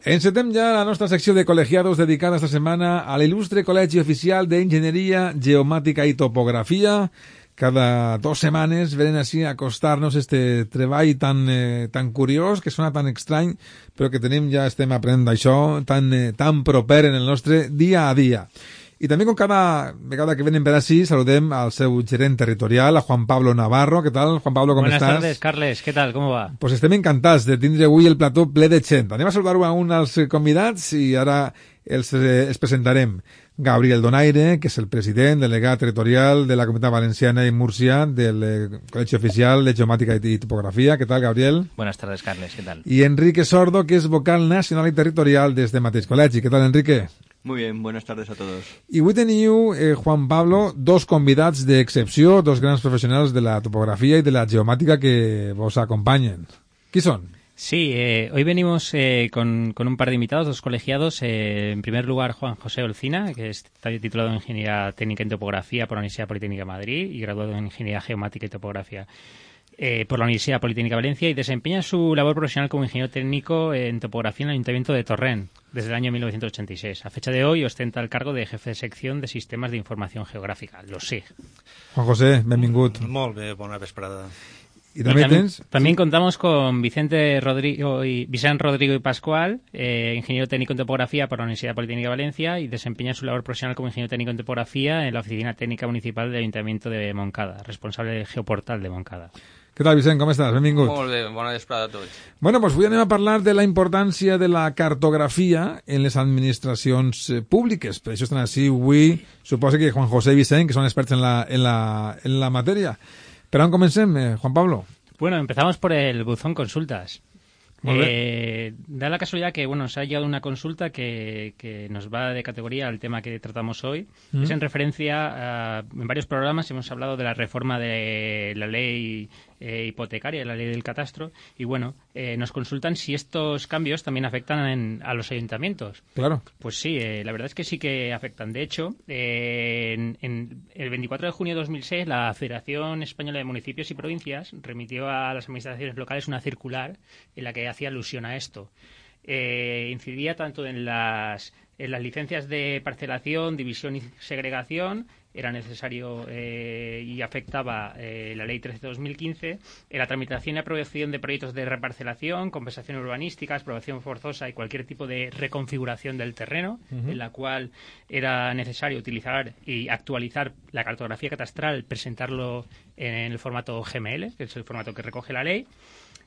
Encetem ja la nostra secció de col·legiados dedicada esta setmana a l'il·lustre Col·legi Oficial d'Enginyeria Geomàtica i Topografia. Cada dos setmanes venen així a acostar-nos este treball tan, eh, tan curiós, que sona tan estrany, però que tenim ja estem aprenent això, tan, eh, tan proper en el nostre dia a dia. I també, com cada vegada que venen per així, saludem al seu gerent territorial, a Juan Pablo Navarro. ¿Qué tal, Juan Pablo, com Buenas estàs? tardes, Carles. ¿Qué tal? ¿Cómo va? Pues estem encantats de tindre avui el plató ple de gent. Anem a saludar a un dels convidats i ara els, eh, els presentarem. Gabriel Donaire, que és el president, delegat territorial de la Comunitat Valenciana i Múrcia del eh, Col·legi Oficial de Geomàtica i Topografia. Què tal, Gabriel? Buenas tardes, Carles. ¿Qué tal? I Enrique Sordo, que és vocal nacional i territorial des de mateix col·legi. Què tal, Enrique? Muy bien, buenas tardes a todos. I avui teniu, eh, Juan Pablo, dos convidats d'excepció, dos grans professionals de la topografia i de la geomàtica que vos acompanyen. Qui són? Sí, eh, hoy venimos eh, con, con un par de invitados, dos colegiados. Eh, en primer lugar, Juan José Olcina, que está titulado en Ingeniería Técnica en Topografía por la Universidad Politécnica de Madrid y graduado en Ingeniería Geomática y Topografía eh, por la Universidad Politécnica de Valencia y desempeña su labor profesional como ingeniero técnico en topografía en el Ayuntamiento de Torrent desde el año 1986. A fecha de hoy ostenta el cargo de jefe de sección de Sistemas de Información Geográfica, los SIG. Juan José, benvingut. Molt bé, bona vesprada. I també, Y también, tens... también contamos con Vicente Rodrigo y Vicente Rodrigo y Pascual, eh, ingeniero técnico en topografía por la Universidad Politécnica de Valencia y desempeña su labor profesional como ingeniero técnico en topografía en la Oficina Técnica Municipal del Ayuntamiento de Moncada, responsable del Geoportal de Moncada. Què tal, Vicent, com estàs? Benvingut. Molt bé, bona vesprada a tots. Bueno, doncs avui anem a parlar de la importància de la cartografia en les administracions eh, públiques. Per això estan així avui, suposo que Juan José i Vicent, que són experts en la, en la, en la matèria. Per on comencem, eh, Juan Pablo? Bueno, empezamos por el buzón consultas. Eh, da la casualidad que bueno, nos ha llegado una consulta que, que nos va de categoría al tema que tratamos hoy. Mm. Es en referencia a, en varios programas hemos hablado de la reforma de la ley eh, hipotecaria, la ley del catastro, y bueno, eh, nos consultan si estos cambios también afectan en- a los ayuntamientos. Claro. Pues sí, eh, la verdad es que sí que afectan. De hecho, eh, en, en el 24 de junio de 2006, la Federación Española de Municipios y Provincias remitió a las administraciones locales una circular en la que hacía alusión a esto. Eh, incidía tanto en las, en las licencias de parcelación, división y segregación, era necesario eh, y afectaba eh, la Ley 13 de 2015, en la tramitación y aprobación de proyectos de reparcelación, compensación urbanística, aprobación forzosa y cualquier tipo de reconfiguración del terreno, en la cual era necesario utilizar y actualizar la cartografía catastral, presentarlo en el formato GML, que es el formato que recoge la ley.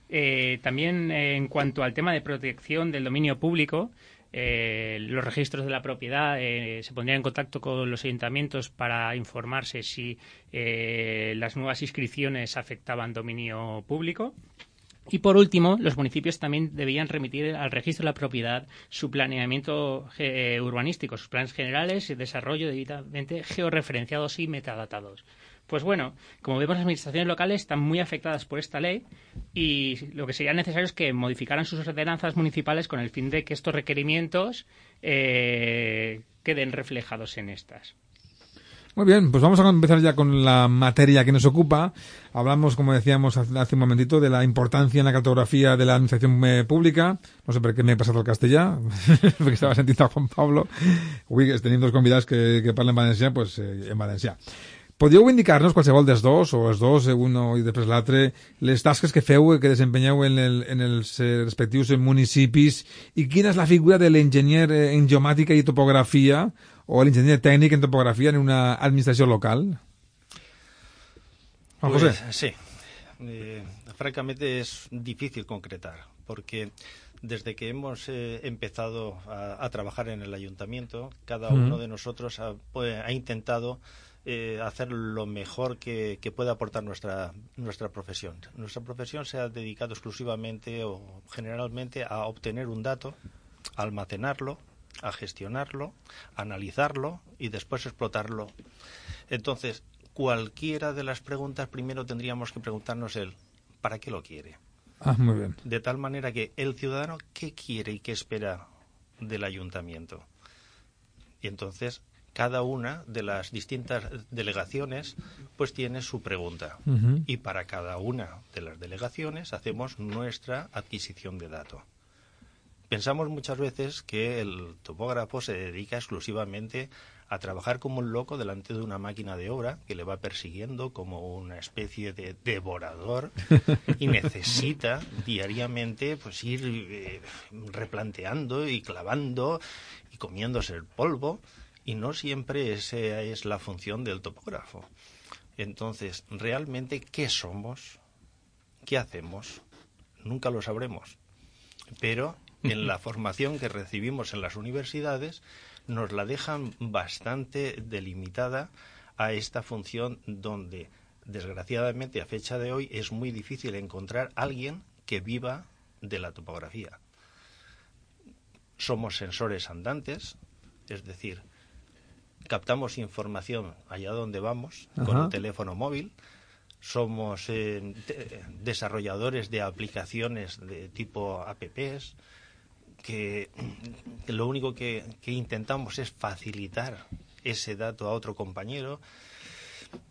Eh, también eh, en cuanto al tema de protección del dominio público, eh, los registros de la propiedad eh, se pondrían en contacto con los ayuntamientos para informarse si eh, las nuevas inscripciones afectaban dominio público. Y por último, los municipios también debían remitir al registro de la propiedad su planeamiento urbanístico, sus planes generales y desarrollo debidamente georreferenciados y metadatados. Pues bueno, como vemos, las administraciones locales están muy afectadas por esta ley y lo que sería necesario es que modificaran sus ordenanzas municipales con el fin de que estos requerimientos eh, queden reflejados en estas. Muy bien, pues vamos a empezar ya con la materia que nos ocupa. Hablamos, como decíamos hace un momentito, de la importancia en la cartografía de la administración eh, pública. No sé por qué me he pasado al castellà, porque estaba sentindo a Juan Pablo. Avui tenim dos convidats que, que parlen valencià, pues eh, en valencià. Podríeu indicar-nos qualsevol dels dos, o els dos, eh, uno i després l'altre, les tasques que feu, eh, que desempenyeu en, el, en els eh, respectius municipis, i quina és la figura de l'enginyer en geomàtica i topografia, o l'enginyer tècnic en topografia en una administració local? Juan Pues, José. sí. Eh, francamente es difícil concretar, porque desde que hemos eh, empezado a, a trabajar en el ayuntamiento, cada uno de nosotros ha, pues, ha intentado eh, hacer lo mejor que, que puede aportar nuestra, nuestra profesión. Nuestra profesión se ha dedicado exclusivamente o generalmente a obtener un dato a almacenarlo, a gestionarlo, a analizarlo y después explotarlo. Entonces, cualquiera de las preguntas primero tendríamos que preguntarnos el ¿para qué lo quiere? Ah, muy bien. De tal manera que el ciudadano, ¿qué quiere y qué espera del ayuntamiento? Y entonces cada una de las distintas delegaciones pues tiene su pregunta. Y para cada una de las delegaciones hacemos nuestra adquisición de datos. Pensamos muchas veces que el topógrafo se dedica exclusivamente a trabajar como un loco delante de una máquina de obra que le va persiguiendo como una especie de devorador y necesita diariamente pues ir eh, replanteando y clavando y comiéndose el polvo y no siempre esa es la función del topógrafo. Entonces, realmente, ¿qué somos? ¿Qué hacemos? Nunca lo sabremos. Pero en la formación que recibimos en las universidades nos la dejan bastante delimitada a esta función donde, desgraciadamente, a fecha de hoy es muy difícil encontrar alguien que viva de la topografía. Somos sensores andantes, es decir, captamos información allá donde vamos con un teléfono móvil. Somos eh, de- desarrolladores de aplicaciones de tipo apps que, que lo único que, que intentamos es facilitar ese dato a otro compañero.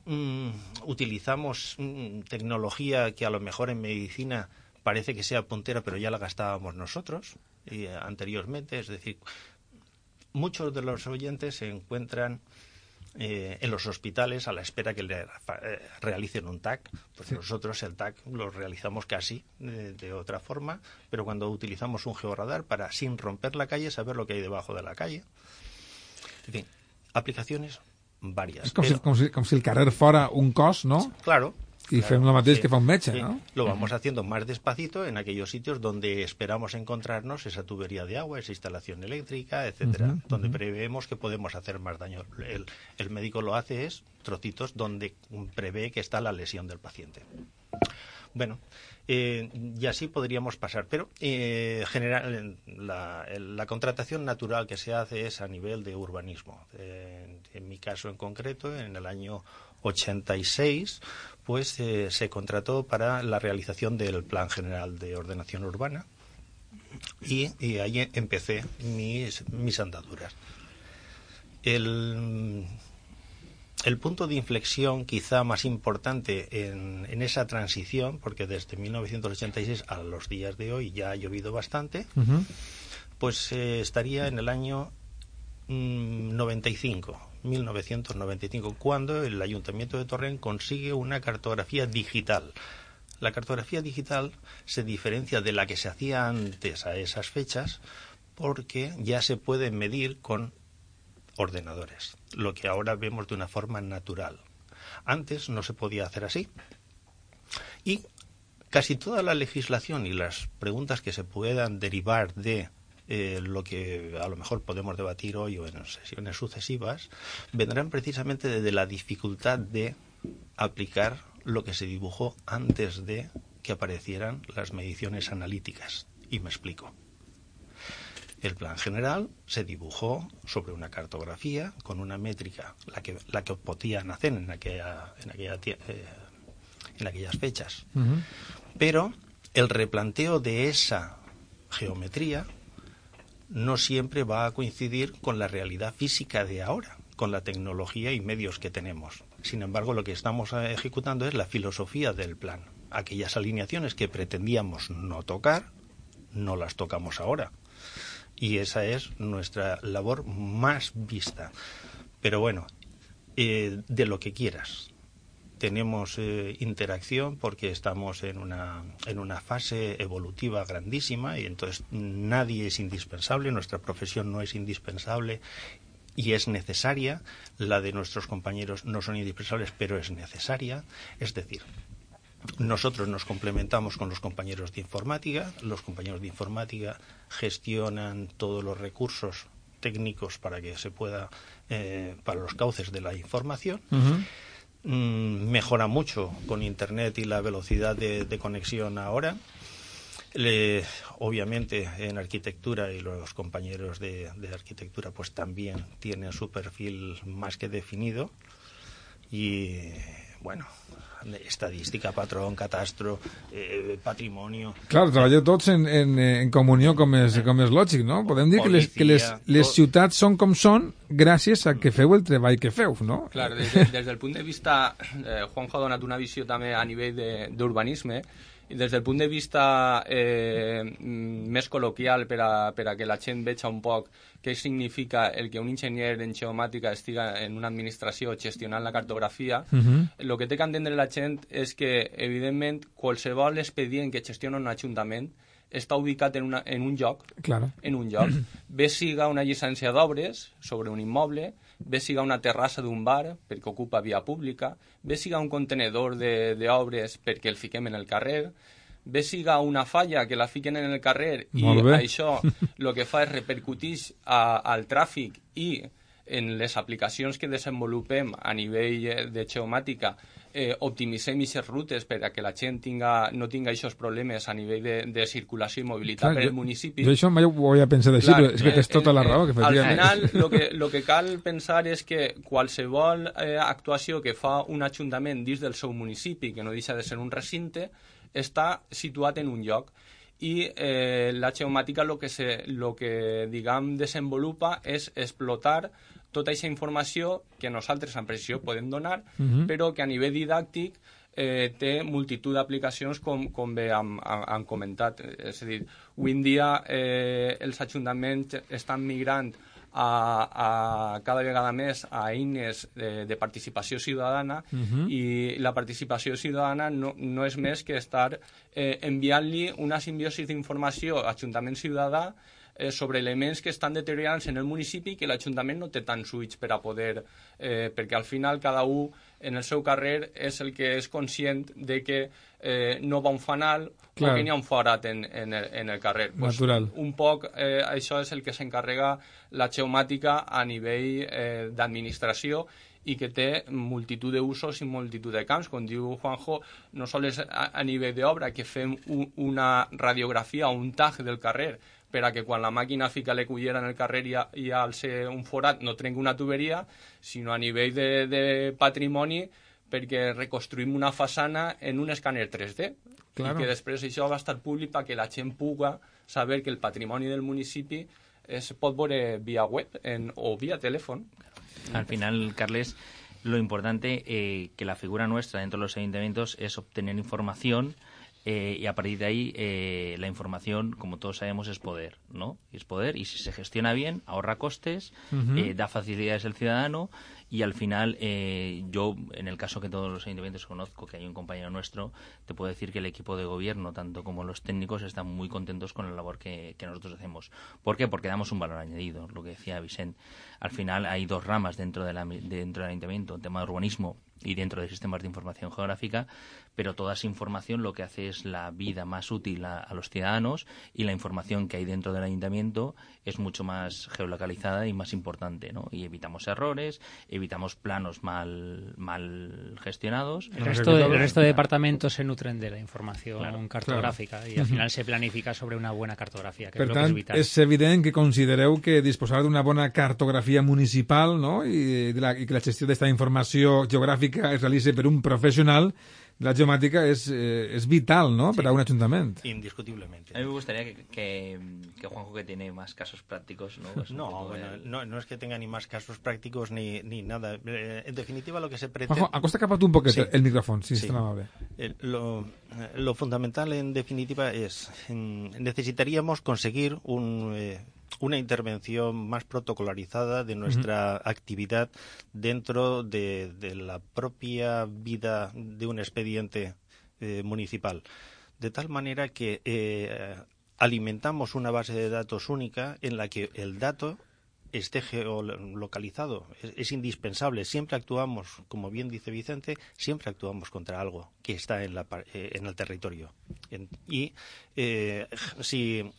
Mm, utilizamos mm, tecnología que a lo mejor en medicina parece que sea puntera, pero ya la gastábamos nosotros eh, anteriormente. Es decir, muchos de los oyentes se encuentran eh, en los hospitales a la espera que le eh, realicen un TAC. Pues nosotros el TAC lo realizamos casi de, de otra forma, pero cuando utilizamos un georradar para, sin romper la calle, saber lo que hay debajo de la calle. En fin, aplicaciones varias. És com, si, com, si, com si el carrer fora un cos, no? Claro. I claro, fem lo mateix que fa un metge, sí. no? Lo vamos haciendo más despacito en aquellos sitios donde esperamos encontrarnos esa tubería de agua, esa instalación eléctrica, etcétera, donde preveemos que podemos hacer más daño. El, el médico lo hace es trocitos donde prevé que está la lesión del paciente. Bueno, eh, y así podríamos pasar, pero eh, general, la contratación natural que se hace es a nivel de urbanismo. Eh, en mi caso en concreto, en el año 86, pues eh, se contrató para la realización del Plan General de Ordenación Urbana. Y, y ahí empecé mis, mis andaduras. El, el punto de inflexión quizá más importante en, en esa transición, porque desde 1986 a los días de hoy ya ha llovido bastante, pues eh, estaría en el año mm, 95, 1995, cuando el Ayuntamiento de Torrent consigue una cartografía digital. La cartografía digital se diferencia de la que se hacía antes a esas fechas porque ya se puede medir con ordenadores, lo que ahora vemos de una forma natural. Antes no se podía hacer así. Y casi toda la legislación y las preguntas que se puedan derivar de eh, lo que a lo mejor podemos debatir hoy o en sesiones sucesivas vendrán precisamente desde la dificultad de aplicar lo que se dibujó antes de que aparecieran las mediciones analíticas. Y me explico. El plan general se dibujó sobre una cartografía con una métrica, la que, la que podían hacer en, aquella, en, aquella eh, en aquellas fechas. Pero el replanteo de esa geometría no siempre va a coincidir con la realidad física de ahora, con la tecnología y medios que tenemos. Sin embargo, lo que estamos eh, ejecutando es la filosofía del plan. Aquellas alineaciones que pretendíamos no tocar, no las tocamos ahora. Y esa es nuestra labor más vista. Pero bueno, eh, de lo que quieras tenemos eh, interacción porque estamos en una, en una fase evolutiva grandísima y entonces nadie es indispensable, nuestra profesión no es indispensable y es necesaria, la de nuestros compañeros no son indispensables, pero es necesaria, es decir, nosotros nos complementamos con los compañeros de informática, los compañeros de informática gestionan todos los recursos técnicos para que se pueda, eh, para los cauces de la información. Mm, mejora mucho con Internet y la velocidad de, de conexión ahora. obviamente en arquitectura y los compañeros de, arquitectura pues también tienen su perfil más que definido y bueno estadística, patrón, catastro, eh, patrimonio... Claro, treballeu tots en, en, en comunió com és, com és lògic, no? Podem dir que les, que les, les ciutats són com són gràcies a que feu el treball que feu, no? Clar, des, de, des del punt de vista... Eh, Juanjo ha donat una visió també a nivell d'urbanisme, des del punt de vista eh, més col·loquial per a, per a que la gent veja un poc què significa el que un enginyer en geomàtica estiga en una administració gestionant la cartografia, uh -huh. el que té que entendre la gent és que, evidentment, qualsevol expedient que gestiona un ajuntament està ubicat en, una, en un lloc, claro. en un lloc. Bé siga una llicència d'obres sobre un immoble, bé siga una terrassa d'un bar perquè ocupa via pública, bé siga un contenedor d'obres perquè el fiquem en el carrer, bé siga una falla que la fiquen en el carrer i això el que fa és repercutir a, al tràfic i en les aplicacions que desenvolupem a nivell eh, de geomàtica eh, optimitzem aquestes rutes per a que la gent tinga, no tinga aquests problemes a nivell de, de circulació i mobilitat Clar, per al municipi. Jo això mai ho havia pensat així, però és que tens tota la raó. Que al final, el que, lo que cal pensar és que qualsevol eh, actuació que fa un ajuntament dins del seu municipi, que no deixa de ser un recinte, està situat en un lloc i eh, la geomàtica el que, se, lo que diguem, desenvolupa és explotar tota aquesta informació que nosaltres en precisió podem donar, uh mhm. -huh. però que a nivell didàctic eh, té multitud d'aplicacions com, com bé hem, hem comentat. És a dir, avui en dia eh, els ajuntaments estan migrant a, a cada vegada més a eines de, de participació ciutadana uh -huh. i la participació ciutadana no, no és més que estar eh, enviant-li una simbiosi d'informació a l'Ajuntament Ciutadà eh, sobre elements que estan deteriorant-se en el municipi que l'Ajuntament no té tants ulls per a poder... Eh, perquè al final cada un en el seu carrer és el que és conscient de que eh, no va un fanal Clar. o que n'hi ha un forat en, en, el, en el carrer. Pues, Natural. Un poc eh, això és el que s'encarrega la geomàtica a nivell eh, d'administració i que té multitud d'usos i multitud de camps. Com diu Juanjo, no sols a, a nivell d'obra, que fem un, una radiografia o un tag del carrer per a que quan la màquina fica cullera en el carrer i, i al ser un forat no trenqui una tuberia, sinó a nivell de, de patrimoni perquè reconstruïm una façana en un escàner 3D claro. i que després això va estar públic perquè la gent puga saber que el patrimoni del municipi es pot veure via web en, o via telèfon. Al final, Carles, lo importante eh, que la figura nuestra dentro de los ayuntamientos es obtener información eh, y a partir de ahí eh, la información, como todos sabemos, es poder, ¿no? es poder y si se gestiona bien, ahorra costes, eh, da facilidades al ciudadano y al final eh, yo, en el caso que todos los ayuntamientos conozco, que hay un compañero nuestro, te puedo decir que el equipo de gobierno, tanto como los técnicos, están muy contentos con la labor que, nosotros hacemos. ¿Por qué? Porque damos un valor añadido, lo que decía Vicente. Al final hay dos ramas dentro, de la, dentro del ayuntamiento, el tema de urbanismo y dentro de sistemas de información geográfica, pero toda esa información lo que hace es la vida más útil a, los ciudadanos y la información que hay dentro del ayuntamiento es mucho más geolocalizada y más importante, ¿no? Y evitamos errores, evitamos planos mal, mal gestionados. El resto, de, resto de departamentos se nutren de la información cartográfica y al final se planifica sobre una buena cartografía, que es lo que es vital. És evident que considereu que disposar d'una bona cartografia municipal no? I, de la, i que la gestió d'esta informació geogràfica es realitzi per un professional la geomàtica es, eh, es vital, ¿no? Para un ayuntamiento. Indiscutiblemente. A mí me gustaría que, que, que Juanjo, que tiene más casos prácticos, ¿no? Pues no, bueno, no, no, es que tenga ni más casos prácticos ni, ni nada. Eh, en definitiva, lo que se pretende... Juanjo, acosta capaz un poquito el micrófono, si sí. es tan amable. lo, lo, fundamental, en definitiva, es... necesitaríamos conseguir un... Eh, una intervención más protocolarizada de nuestra actividad dentro de, la propia vida de un expediente eh, municipal. De tal manera que eh, alimentamos una base de datos única en la que el dato esté geolocalizado. Es, indispensable. Siempre actuamos, como bien dice Vicente, siempre actuamos contra algo que está en, la, eh, en el territorio. y eh, si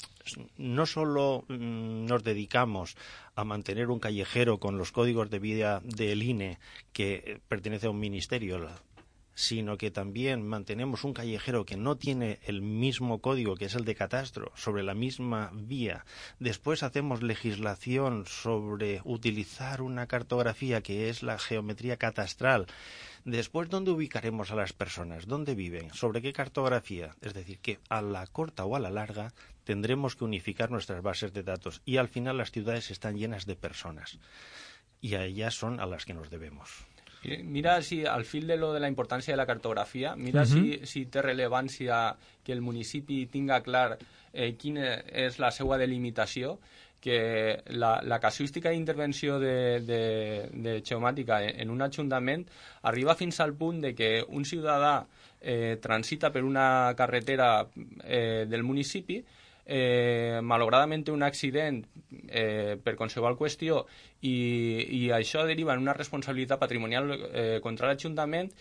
no solo mm, nos dedicamos a mantener un callejero con los códigos de vida del INE que pertenece a un ministerio, sino que también mantenemos un callejero que no tiene el mismo código que es el de catastro sobre la misma vía, después hacemos legislación sobre utilizar una cartografía que es la geometría catastral, después dónde ubicaremos a las personas, dónde viven, sobre qué cartografía, es decir, que a la corta o a la larga tendremos que unificar nuestras bases de datos y al final las ciudades están llenas de personas. Y a ellas son a las que nos debemos. Mira si al fil de lo de la importància de la cartografia, mira uh -huh. si, si té rellevància que el municipi tinga clar eh, quina és la seva delimitació, que la, la casuística d'intervenció de, de, de geomàtica en un ajuntament arriba fins al punt de que un ciutadà eh, transita per una carretera eh, del municipi eh, malauradament un accident eh, per qualsevol qüestió i, i això deriva en una responsabilitat patrimonial eh, contra l'Ajuntament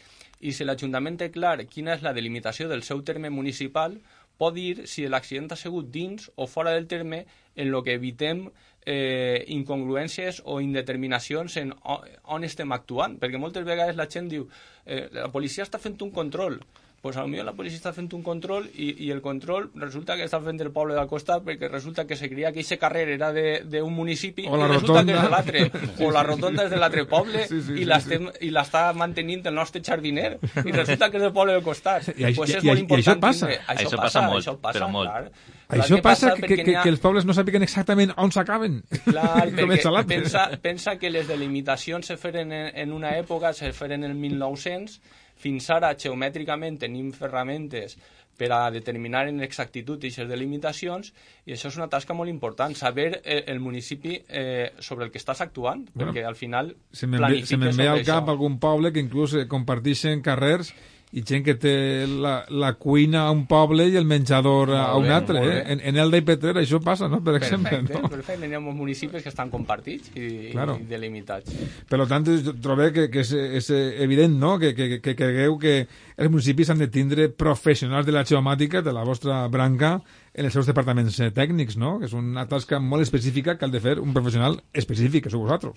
i si l'Ajuntament té clar quina és la delimitació del seu terme municipal pot dir si l'accident ha sigut dins o fora del terme en lo que evitem eh, incongruències o indeterminacions en on estem actuant, perquè moltes vegades la gent diu eh, la policia està fent un control pues a lo millor la policia està fent un control i, i el control resulta que està fent el poble del costat perquè resulta que se creia que aquest carrer era d'un municipi o la i resulta rotonda. que és de l'altre o la rotonda és de l'altre poble Sí, sí, i sí, l'està mantenint el nostre jardiner i resulta que és del poble del costat I pues és i- molt i- i important això passa. tindre- això, Això passa, passa molt, això passa, però molt. clar. Això Clar, passa que, que, n'hi ha- que els pobles no sàpiguen exactament on s'acaben. Clar, perquè pensa, pensa que les delimitacions se feren en, en una època, se feren en el 1900, fins ara geomètricament tenim ferramentes per a determinar en exactitud aquestes delimitacions i això és una tasca molt important, saber eh, el municipi eh, sobre el que estàs actuant, Bueno, perquè al final Se ve, se me'n ve al cap això. algun poble que inclús eh, comparteixen carrers i gent que té la, la cuina a un poble i el menjador a Molt un bé, altre. Eh? bé. En, en Elda i Petrer això passa, no? per exemple. Perfecte, No? perfecte. N'hi ha molts municipis que estan compartits i, Claro. i delimitats. Per tant, jo trobo que, que és, és evident no? que, que, que cregueu que els municipis han de tindre professionals de la geomàtica de la vostra branca en els seus departaments eh, tècnics, no? que és una tasca molt específica que ha de fer un professional específic, que sou vosaltres.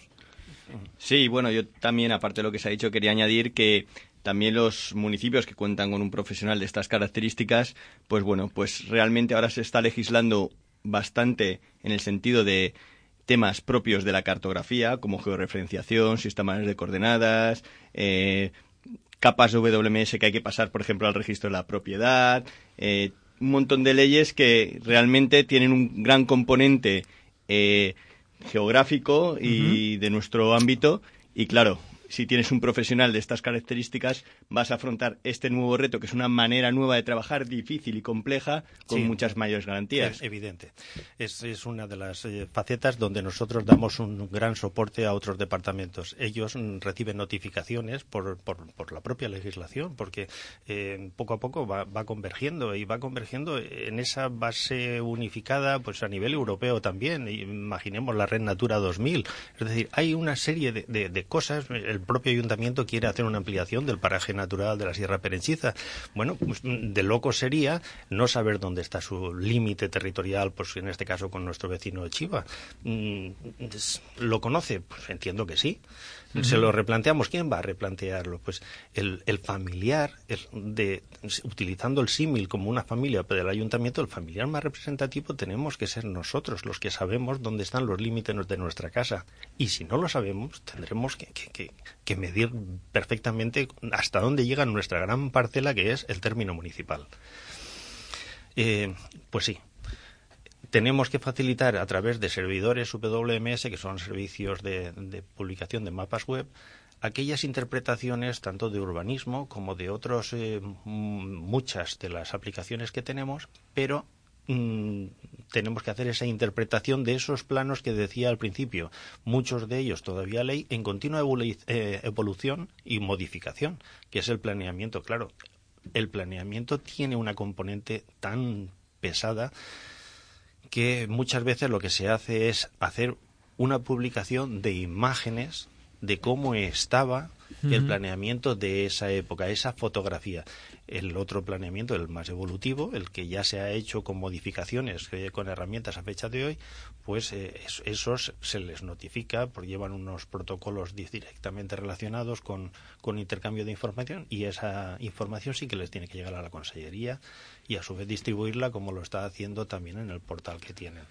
Sí, bueno, yo también, aparte de lo que se ha dicho, quería añadir que también los municipios que cuentan con un profesional de estas características, pues bueno, pues realmente ahora se está legislando bastante en el sentido de temas propios de la cartografía, como georreferenciación, sistemas de coordenadas, eh, capas WMS que hay que pasar, por ejemplo, al registro de la propiedad, eh, un montón de leyes que realmente tienen un gran componente eh, geográfico y de nuestro ámbito. Y claro, si tienes un profesional de estas características, vas a afrontar este nuevo reto, que es una manera nueva de trabajar difícil y compleja, con Sí. muchas mayores garantías. Es evidente. Es, es una de las eh, facetas donde nosotros damos un gran soporte a otros departamentos. Ellos mm, reciben notificaciones por, por, por la propia legislación, porque eh, poco a poco va, va convergiendo y va convergiendo en esa base unificada pues a nivel europeo también. Imaginemos la Red Natura 2000. Es decir, hay una serie de, de- de cosas. El propio ayuntamiento quiere hacer una ampliación del paraje natural de la Sierra Perenchiza. Bueno, pues de loco sería no saber dónde está su límite territorial, pues en este caso con nuestro vecino Chiva. Mm, ¿Lo conoce? Pues entiendo que sí. Se lo replanteamos. ¿Quién va a replantearlo? Pues el, el familiar, el de, utilizando el símil como una familia del ayuntamiento, el familiar más representativo tenemos que ser nosotros los que sabemos dónde están los límites de nuestra casa. Y si no lo sabemos, tendremos que, que- que- que medir perfectamente hasta dónde llega nuestra gran parcela, que es el término municipal. Eh, pues sí, tenemos que facilitar a través de servidores WMS, que son servicios de, publicación de mapas web, aquellas interpretaciones tanto de urbanismo como de otros eh, muchas de las aplicaciones que tenemos, pero mm, tenemos que hacer esa interpretación de esos planos que decía al principio, muchos de ellos todavía ley en continua eh, evolución y modificación, que es el planeamiento, claro. El planeamiento tiene una componente tan pesada que muchas veces lo que se hace es hacer una publicación de imágenes de cómo estaba el planeamiento de esa época, esa fotografía. El otro planeamiento, el más evolutivo, el que ya se ha hecho con modificaciones con herramientas a fecha de hoy, pues eh, esos se les notifica, porque llevan unos protocolos directamente relacionados con, con intercambio de información y esa información sí que les tiene que llegar a la Consellería y a su vez distribuirla como lo está haciendo también en el portal que tienen.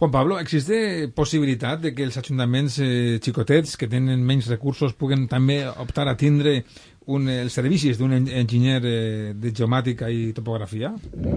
Juan Pablo, existe possibilitat de que els ajuntaments eh, xicotets que tenen menys recursos puguen també optar a tindre un, el servicios de un engineer eh, de geomática y topografía?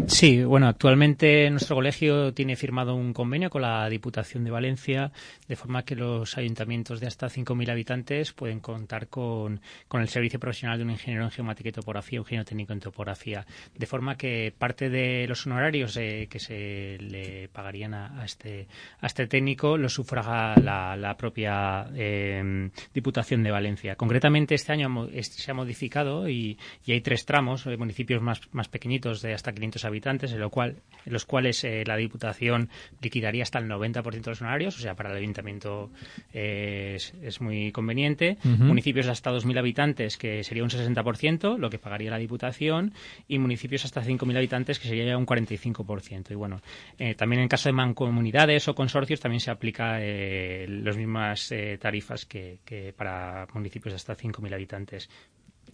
Sí, bueno, actualmente nuestro colegio tiene firmado un convenio con la Diputación de Valencia, de forma que los ayuntamientos de hasta 5.000 habitantes pueden contar con, con, el servicio profesional de un ingeniero en geomática y topografía, un ingeniero técnico en topografía, de forma que parte de los honorarios eh, que se le pagarían a, a, este, a este técnico lo sufraga la, la propia eh, Diputación de Valencia. Concretamente, este año se ha modificado y, y hay tres tramos, eh, municipios más, más, pequeñitos de hasta 500 habitantes, en, lo cual, en los cuales eh, la Diputación liquidaría hasta el 90% de los honorarios, o sea, para el Ayuntamiento eh, es, es, muy conveniente. Uh -huh. Municipios hasta 2.000 habitantes, que sería un 60%, lo que pagaría la Diputación, y municipios hasta 5.000 habitantes, que sería un 45%. Y bueno, eh, también en caso de mancomunidades o consorcios también se aplica las mismas tarifas que, que para municipios hasta 5.000 habitantes.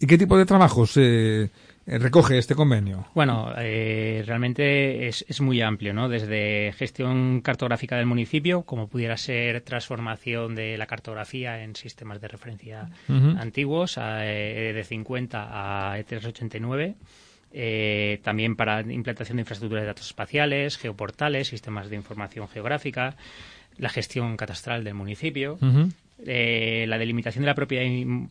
¿Y qué tipo de trabajos eh, recoge este convenio? Bueno, eh, realmente es, es, muy amplio, ¿no? Desde gestión cartográfica del municipio, como pudiera ser transformación de la cartografía en sistemas de referencia uh -huh. antiguos, a, eh, de 50 a E389. Eh, también para implantación de infraestructuras de datos espaciales, geoportales, sistemas de información geográfica, la gestión catastral del municipio. Uh -huh eh, la delimitación de la propiedad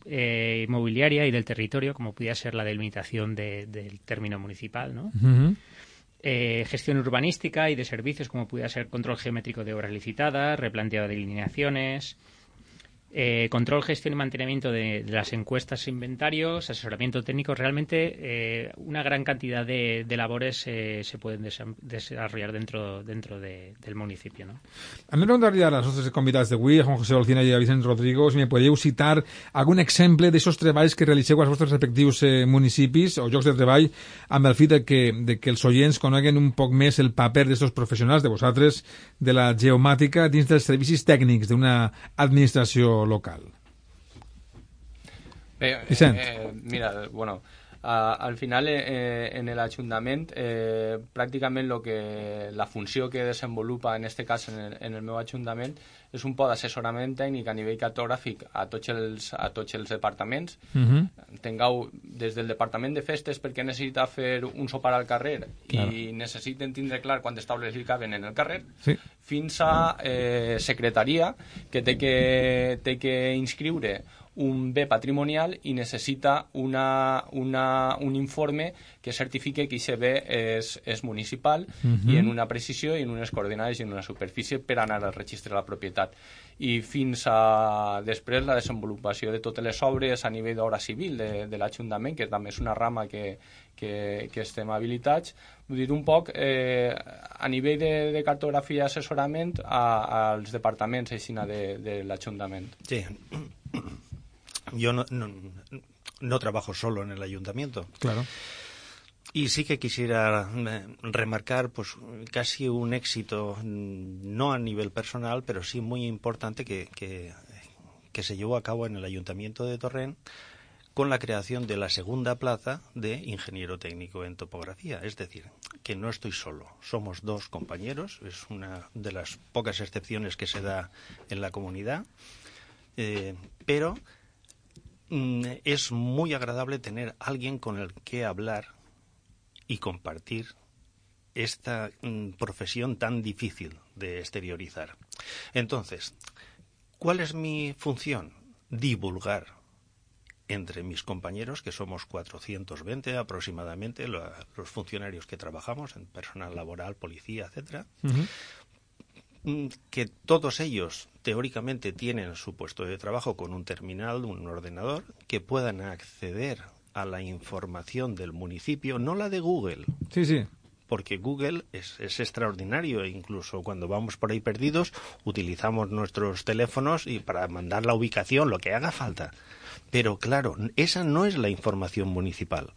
eh, inmobiliaria y del territorio, como pudiera ser la delimitación de, del término municipal, ¿no? Uh -huh. eh, gestión urbanística y de servicios, como pudiera ser control geométrico de obras licitadas, replanteado de alineaciones, eh, control, gestión y mantenimiento de, de, las encuestas e inventarios, asesoramiento técnico, realmente eh, una gran cantidad de, de labores eh, se pueden desarrollar dentro, dentro de, del municipio. No? A mi m'agradaria a les nostres convidats d'avui, a Juan José Olcina i a Vicent Rodrigo, si me podíeu citar algun exemple d'aixòs treballs que realitzeu als vostres respectius eh, o llocs de treball amb el fi de que, de que els oients coneguen un poc més el paper d'aquests professionals, de vosaltres, de la geomàtica dins dels servicis tècnics d'una administració local. Eh, eh, mira, bueno, a, al final eh, en el eh, pràcticament lo que, la funció que desenvolupa en este cas en el, en el meu Ajuntament és un poc d'assessorament tècnic a nivell cartogràfic a tots els, a tots els departaments. Uh -huh. Tingueu des del departament de festes perquè necessita fer un sopar al carrer claro. i necessiten tindre clar quantes taules li caben en el carrer, sí. fins a eh, secretaria que té que, té que inscriure un bé patrimonial i necessita una, una, un informe que certifique que aquest bé és, és municipal uh -huh. i en una precisió i en unes coordenades i en una superfície per anar al registre de la propietat i fins a després la desenvolupació de totes les obres a nivell d'obra civil de, de l'Ajuntament, que també és una rama que, que, que estem habilitats, vull dir un poc eh, a nivell de, de cartografia i assessorament a, als departaments aixina de, de l'Ajuntament. Sí. Yo no, no, no, trabajo solo en el ayuntamiento. Claro. Y sí que quisiera remarcar pues casi un éxito, no a nivel personal, pero sí muy importante que, que, que se llevó a cabo en el ayuntamiento de Torrent con la creación de la segunda plaza de ingeniero técnico en topografía. Es decir, que no estoy solo, somos dos compañeros, es una de las pocas excepciones que se da en la comunidad, eh, pero es muy agradable tener alguien con el que hablar y compartir esta mm, profesión tan difícil de exteriorizar. Entonces, ¿cuál es mi función? Divulgar entre mis compañeros, que somos 420 aproximadamente, los funcionarios que trabajamos en personal laboral, policía, etcétera, que todos ellos teóricamente tienen su puesto de trabajo con un terminal, un ordenador, que puedan acceder a la información del municipio, no la de Google. Sí, sí. Porque Google es, es extraordinario, incluso cuando vamos por ahí perdidos, utilizamos nuestros teléfonos y para mandar la ubicación, lo que haga falta. Pero claro, esa no es la información municipal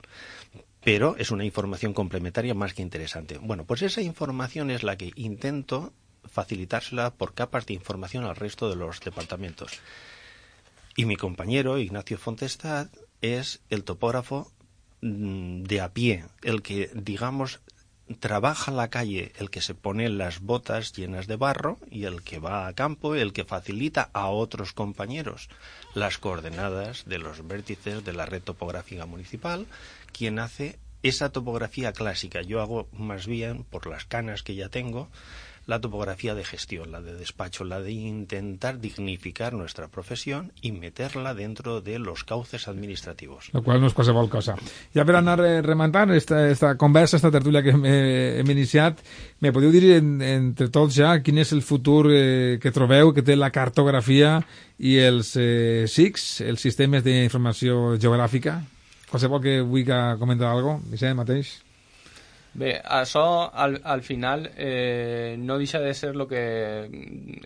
pero es una información complementaria más que interesante. Bueno, pues esa información es la que intento facilitársela por capas de información al resto de los departamentos. Y mi compañero, Ignacio Fontestad, es el topógrafo mm, de a pie, el que, digamos, trabaja la calle, el que se pone las botas llenas de barro y el que va a campo, el que facilita a otros compañeros las coordenadas de los vértices de la red topográfica municipal, quien hace esa topografía clásica. Yo hago más bien, por las canas que ya tengo, la topografía de gestión, la de despacho, la de intentar dignificar nuestra profesión y meterla dentro de los cauces administrativos. Lo qual no és qualsevol cosa. Ja per anar eh, rementant esta, esta conversa, esta tertúlia que hem, eh, hem iniciat, me podeu dir en, entre tots ja quin és el futur eh, que trobeu que té la cartografia i els eh, SICs, els sistemes d'informació geogràfica? Qualsevol que vulgui comentar alguna cosa, Vicent, mateix? Bé, això al, al final eh, no deixa de ser el que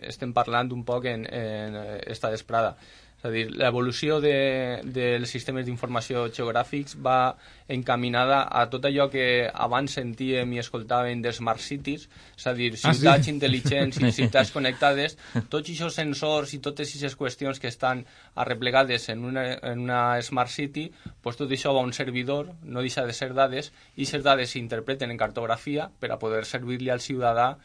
estem parlant un poc en, en esta desprada. És a dir, l'evolució de, dels sistemes d'informació geogràfics va encaminada a tot allò que abans sentíem i escoltàvem de Smart Cities, és a dir, ciutats ah, sí? intel·ligents i ciutats connectades, tots aquests sensors i totes aquestes qüestions que estan arreplegades en una, en una Smart City, pues tot això va a un servidor, no deixa de ser dades, i aquestes dades s'interpreten en cartografia per a poder servir-li al ciutadà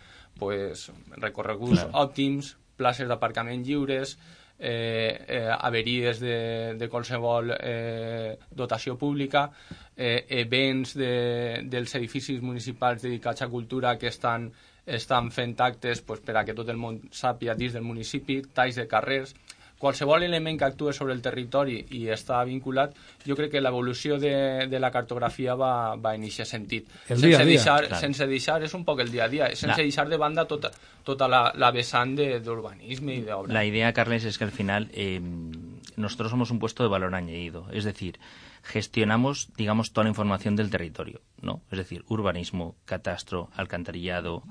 pues, recorreguts claro. òptims, places d'aparcament lliures, eh, eh, averies de, de qualsevol eh, dotació pública, eh, events de, dels edificis municipals dedicats a cultura que estan, estan fent actes pues, per a que tot el món sàpia dins del municipi, talls de carrers qualsevol element que actue sobre el territori i està vinculat, jo crec que l'evolució de, de la cartografia va, va en aquest sentit. El sense, dia dia. deixar, claro. sense deixar, és un poc el dia a dia, sense la... deixar de banda tota, tota la, la vessant d'urbanisme i d'obra. La idea, Carles, es que al final eh, nosotros somos un puesto de valor añadido, es decir, gestionamos, digamos, toda la información del territorio, ¿no? Es decir, urbanismo, catastro, alcantarillado,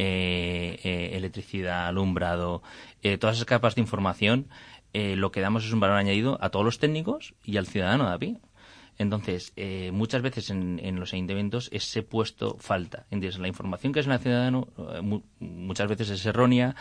eh, eh, electricidad, alumbrado, eh, todas esas capas de información eh, lo que damos es un valor añadido a todos los técnicos y al ciudadano de a pie. Entonces, eh, muchas veces en, en, los ayuntamientos ese puesto falta. Entonces, la información que es el ciudadano eh, muchas veces es errónea,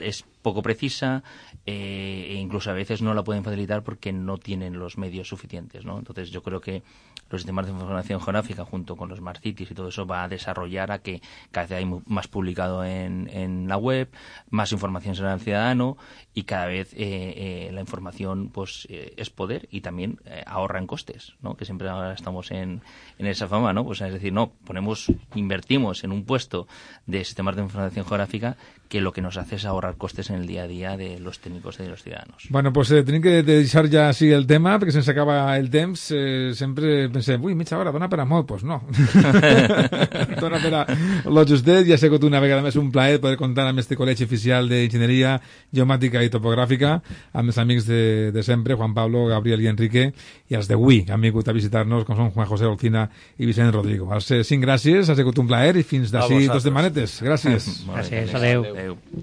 es poco precisa eh, e incluso a veces no la pueden facilitar porque no tienen los medios suficientes. ¿no? Entonces, yo creo que los sistemas de información geográfica junto con los Smart Cities y todo eso va a desarrollar a que cada vez hay más publicado en, en la web, más información será el ciudadano y cada vez eh, eh, la información pues eh, es poder y también eh, ahorra en costes, ¿no? que siempre ahora estamos en, en esa fama, ¿no? Pues es decir, no, ponemos, invertimos en un puesto de sistemas de información geográfica que lo que nos hace es ahorrar costes en el día a día de los técnicos y de los ciudadanos. Bueno, pues eh, tenim que deixar ja així el tema, perquè se'ns acaba el temps. Eh, sempre pensem, ui, mitja hora, dona per a molt. Pues no. dona per a lo justet i ha sigut una vegada més un plaer poder comptar amb este col·legi oficial d'Enginyeria Geomàtica i Topogràfica, amb els amics de, de sempre, Juan Pablo, Gabriel i Enrique, i els d'avui, que han vingut a visitar-nos, com són Juan José Olcina i Vicent Rodrigo. Els cinc gràcies, ha sigut un plaer i fins d'ací dos setmanetes. Gràcies. Gràcies, adeu. adeu. é,